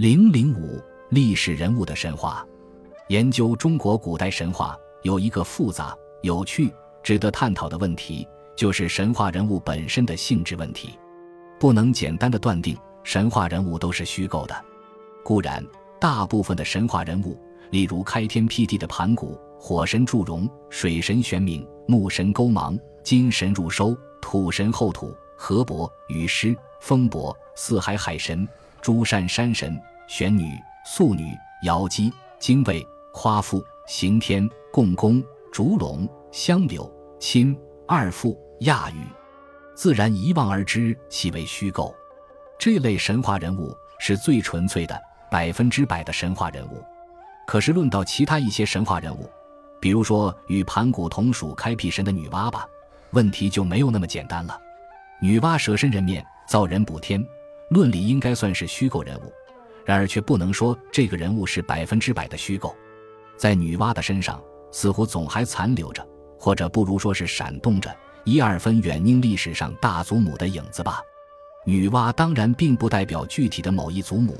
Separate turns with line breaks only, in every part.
零零五历史人物的神话，研究中国古代神话有一个复杂、有趣、值得探讨的问题，就是神话人物本身的性质问题。不能简单的断定神话人物都是虚构的。固然，大部分的神话人物，例如开天辟地的盘古、火神祝融、水神玄冥、木神勾芒、金神入收、土神后土、河伯、雨师、风伯、四海海神、诸山山神。玄女、素女、瑶姬、精卫、夸父、刑天、共工、烛龙、香柳、亲、二父、亚羽，自然一望而知其为虚构。这类神话人物是最纯粹的、百分之百的神话人物。可是论到其他一些神话人物，比如说与盘古同属开辟神的女娲吧，问题就没有那么简单了。女娲舍身人面，造人补天，论理应该算是虚构人物。然而却不能说这个人物是百分之百的虚构，在女娲的身上似乎总还残留着，或者不如说是闪动着一二分远宁历史上大祖母的影子吧。女娲当然并不代表具体的某一祖母，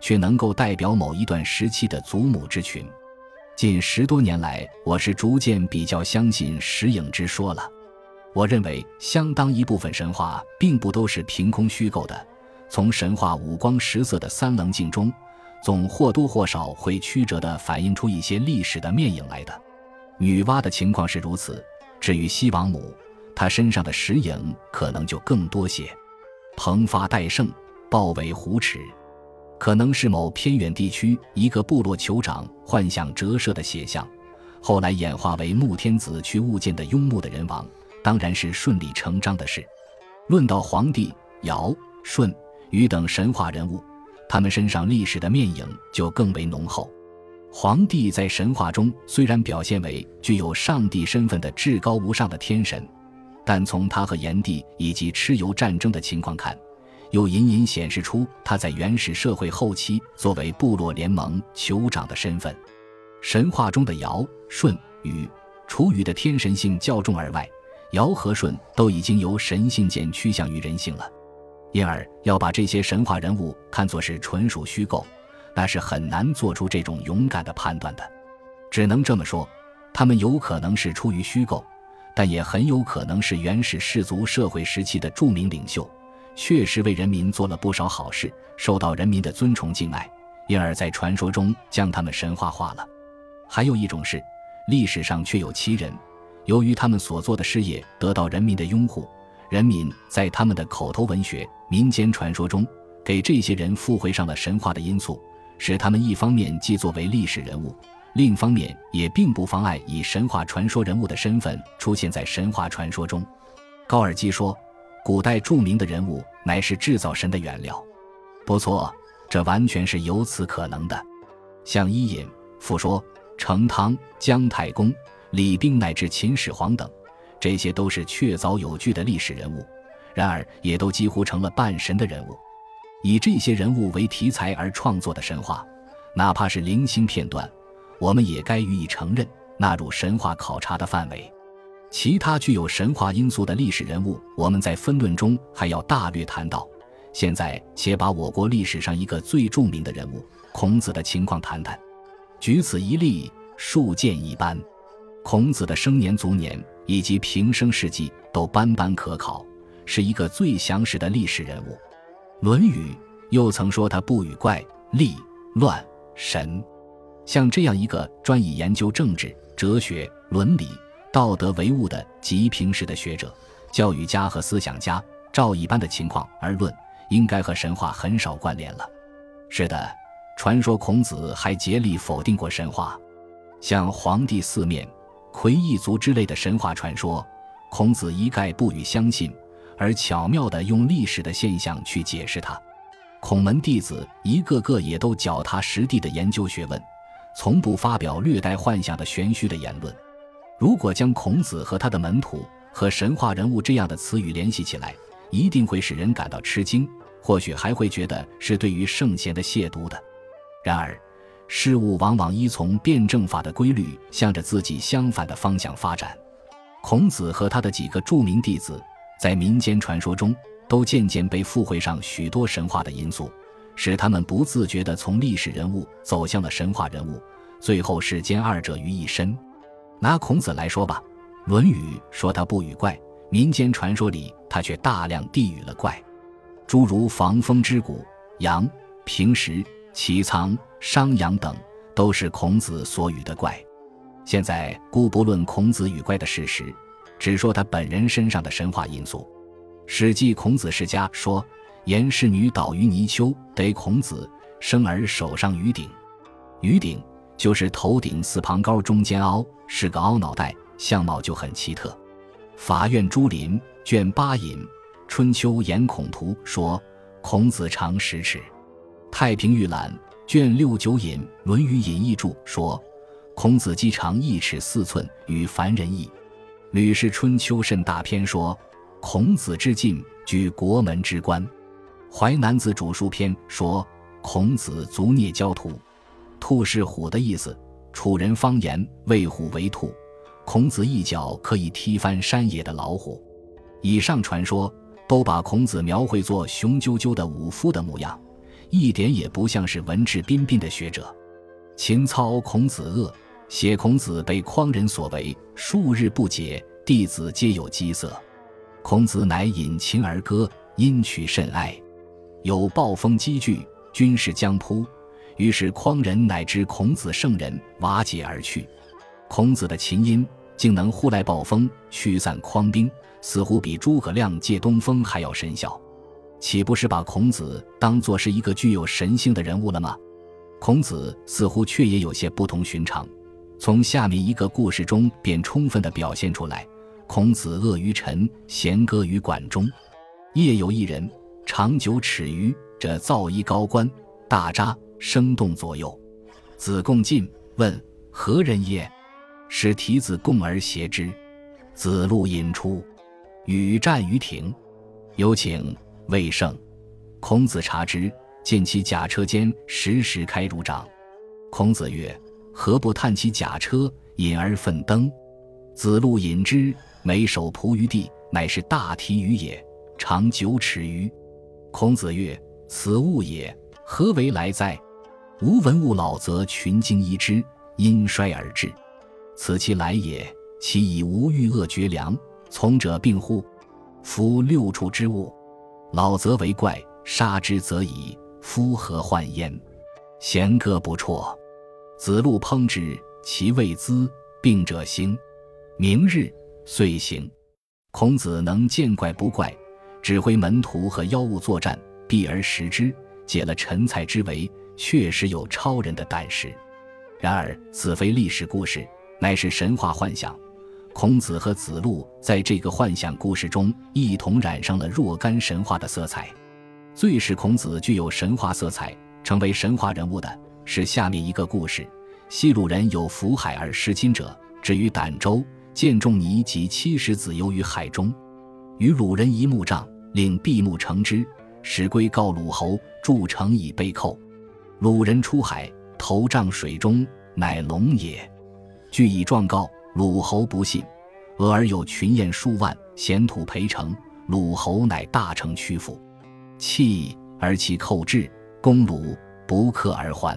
却能够代表某一段时期的祖母之群。近十多年来，我是逐渐比较相信石影之说了。我认为，相当一部分神话并不都是凭空虚构的。从神话五光十色的三棱镜中，总或多或少会曲折地反映出一些历史的面影来的。女娲的情况是如此，至于西王母，她身上的石影可能就更多些。蓬发戴胜，豹尾虎齿，可能是某偏远地区一个部落酋长幻想折射的写像，后来演化为穆天子去物见的庸穆的人王，当然是顺理成章的事。论到皇帝尧舜。禹等神话人物，他们身上历史的面影就更为浓厚。皇帝在神话中虽然表现为具有上帝身份的至高无上的天神，但从他和炎帝以及蚩尤战争的情况看，又隐隐显示出他在原始社会后期作为部落联盟酋长的身份。神话中的尧、舜、禹，除禹的天神性较重而外，尧和舜都已经由神性渐趋向于人性了。因而要把这些神话人物看作是纯属虚构，那是很难做出这种勇敢的判断的。只能这么说，他们有可能是出于虚构，但也很有可能是原始氏族社会时期的著名领袖，确实为人民做了不少好事，受到人民的尊崇敬爱，因而，在传说中将他们神话化了。还有一种是，历史上确有其人，由于他们所做的事业得到人民的拥护。人民在他们的口头文学、民间传说中，给这些人附会上了神话的因素，使他们一方面既作为历史人物，另一方面也并不妨碍以神话传说人物的身份出现在神话传说中。高尔基说，古代著名的人物乃是制造神的原料。不错，这完全是由此可能的。像伊尹、复说、成汤、姜太公、李冰乃至秦始皇等。这些都是确凿有据的历史人物，然而也都几乎成了半神的人物。以这些人物为题材而创作的神话，哪怕是零星片段，我们也该予以承认，纳入神话考察的范围。其他具有神话因素的历史人物，我们在分论中还要大略谈到。现在，且把我国历史上一个最著名的人物孔子的情况谈谈。举此一例，数见一斑。孔子的生年、卒年。以及平生事迹都斑斑可考，是一个最详实的历史人物。《论语》又曾说他不与怪、力、乱、神。像这样一个专以研究政治、哲学、伦理、道德为务的极平实的学者、教育家和思想家，照一般的情况而论，应该和神话很少关联了。是的，传说孔子还竭力否定过神话，像黄帝四面。魁异族之类的神话传说，孔子一概不予相信，而巧妙地用历史的现象去解释它。孔门弟子一个个也都脚踏实地地研究学问，从不发表略带幻想的玄虚的言论。如果将孔子和他的门徒和神话人物这样的词语联系起来，一定会使人感到吃惊，或许还会觉得是对于圣贤的亵渎的。然而。事物往往依从辩证法的规律，向着自己相反的方向发展。孔子和他的几个著名弟子，在民间传说中都渐渐被附会上许多神话的因素，使他们不自觉地从历史人物走向了神话人物，最后是兼二者于一身。拿孔子来说吧，《论语》说他不与怪，民间传说里他却大量地与了怪，诸如防风之谷、阳、平时、齐仓、商阳等，都是孔子所语的怪。现在姑不论孔子与怪的事实，只说他本人身上的神话因素。《史记·孔子世家》说：“颜氏女倒于泥丘，得孔子生而手上于鼎。”于鼎就是头顶四旁高，中间凹，是个凹脑袋，相貌就很奇特。法院朱林卷八引《春秋颜孔图》说：“孔子长十尺。”太平御览卷六九引《论语引义注》说。孔子肌长一尺四寸，与凡人异。《吕氏春秋甚大篇》说：“孔子之进，居国门之关。”《淮南子·主述篇》说：“孔子足孽交兔。”兔是虎的意思。楚人方言为虎为兔。孔子一脚可以踢翻山野的老虎。以上传说都把孔子描绘作雄赳赳的武夫的模样，一点也不像是文质彬彬的学者。秦操孔子恶。写孔子被匡人所为，数日不解，弟子皆有饥色。孔子乃引琴而歌，音曲甚哀。有暴风积聚，军士将扑，于是匡人乃知孔子圣人，瓦解而去。孔子的琴音竟能呼来暴风，驱散匡兵，似乎比诸葛亮借东风还要神效，岂不是把孔子当作是一个具有神性的人物了吗？孔子似乎却也有些不同寻常。从下面一个故事中便充分地表现出来：孔子恶于臣，贤歌于馆中。夜有一人，长九尺余，者造衣高冠，大扎，生动左右。子贡进问何人也？使提子贡而挟之。子路引出，与战于庭。有请未胜。孔子察之，见其甲车间时时开如掌。孔子曰。何不探其甲车，引而奋登？子路引之，每手仆于地，乃是大提鱼也，长九尺余。孔子曰：“此物也，何为来哉？”吾闻物老则群经依之，因衰而至。此其来也。其以无欲恶绝粮，从者病乎？夫六畜之物，老则为怪，杀之则已。夫何患焉？贤歌不辍。子路烹之，其味滋，病者兴。明日，遂行。孔子能见怪不怪，指挥门徒和妖物作战，避而食之，解了陈蔡之围，确实有超人的胆识。然而，此非历史故事，乃是神话幻想。孔子和子路在这个幻想故事中，一同染上了若干神话的色彩。最使孔子具有神话色彩，成为神话人物的。是下面一个故事：西鲁人有浮海而失亲者，止于儋州，见仲尼及七十子游于海中，与鲁人一木杖，令闭目成之，使归告鲁侯，筑城以备寇。鲁人出海，投杖水中，乃龙也。据以状告，鲁侯不信，俄而有群雁数万，咸土陪城，鲁侯乃大城屈服，弃而其寇至，攻鲁，不克而还。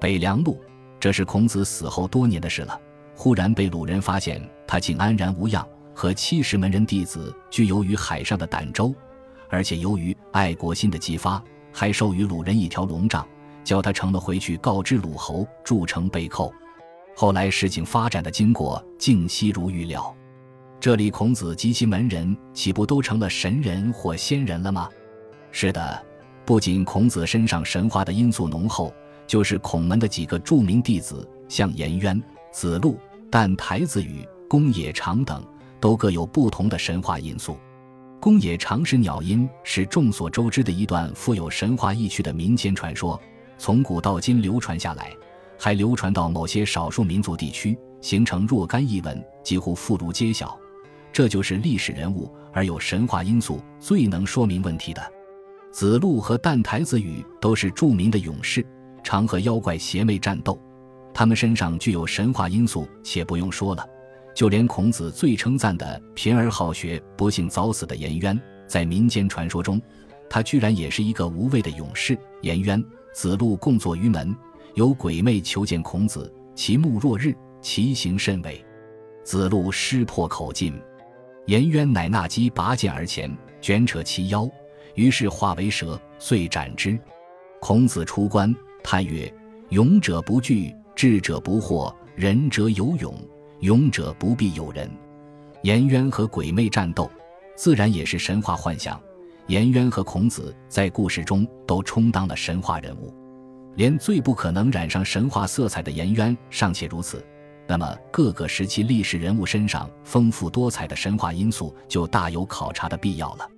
北凉路，这是孔子死后多年的事了。忽然被鲁人发现，他竟安然无恙，和七十门人弟子居游于海上的儋州，而且由于爱国心的激发，还授予鲁人一条龙杖，叫他成了回去告知鲁侯，筑城被寇。后来事情发展的经过竟悉如预料。这里孔子及其门人岂不都成了神人或仙人了吗？是的，不仅孔子身上神话的因素浓厚。就是孔门的几个著名弟子，像颜渊、子路、但台子羽、公冶长等，都各有不同的神话因素。公冶长是鸟音，是众所周知的一段富有神话意趣的民间传说，从古到今流传下来，还流传到某些少数民族地区，形成若干译文，几乎妇孺皆晓。这就是历史人物而有神话因素最能说明问题的。子路和但台子羽都是著名的勇士。常和妖怪邪魅战斗，他们身上具有神话因素，且不用说了，就连孔子最称赞的贫而好学、不幸早死的颜渊，在民间传说中，他居然也是一个无畏的勇士。颜渊、子路共坐于门，有鬼魅求见孔子，其目若日，其形甚伟。子路失破口进，颜渊乃纳机拔剑而前，卷扯其腰，于是化为蛇，遂斩之。孔子出关，叹曰：“勇者不惧，智者不惑，仁者有勇，勇者不必有人。”颜渊和鬼魅战斗，自然也是神话幻想。颜渊和孔子在故事中都充当了神话人物，连最不可能染上神话色彩的颜渊尚且如此，那么各个时期历史人物身上丰富多彩的神话因素就大有考察的必要了。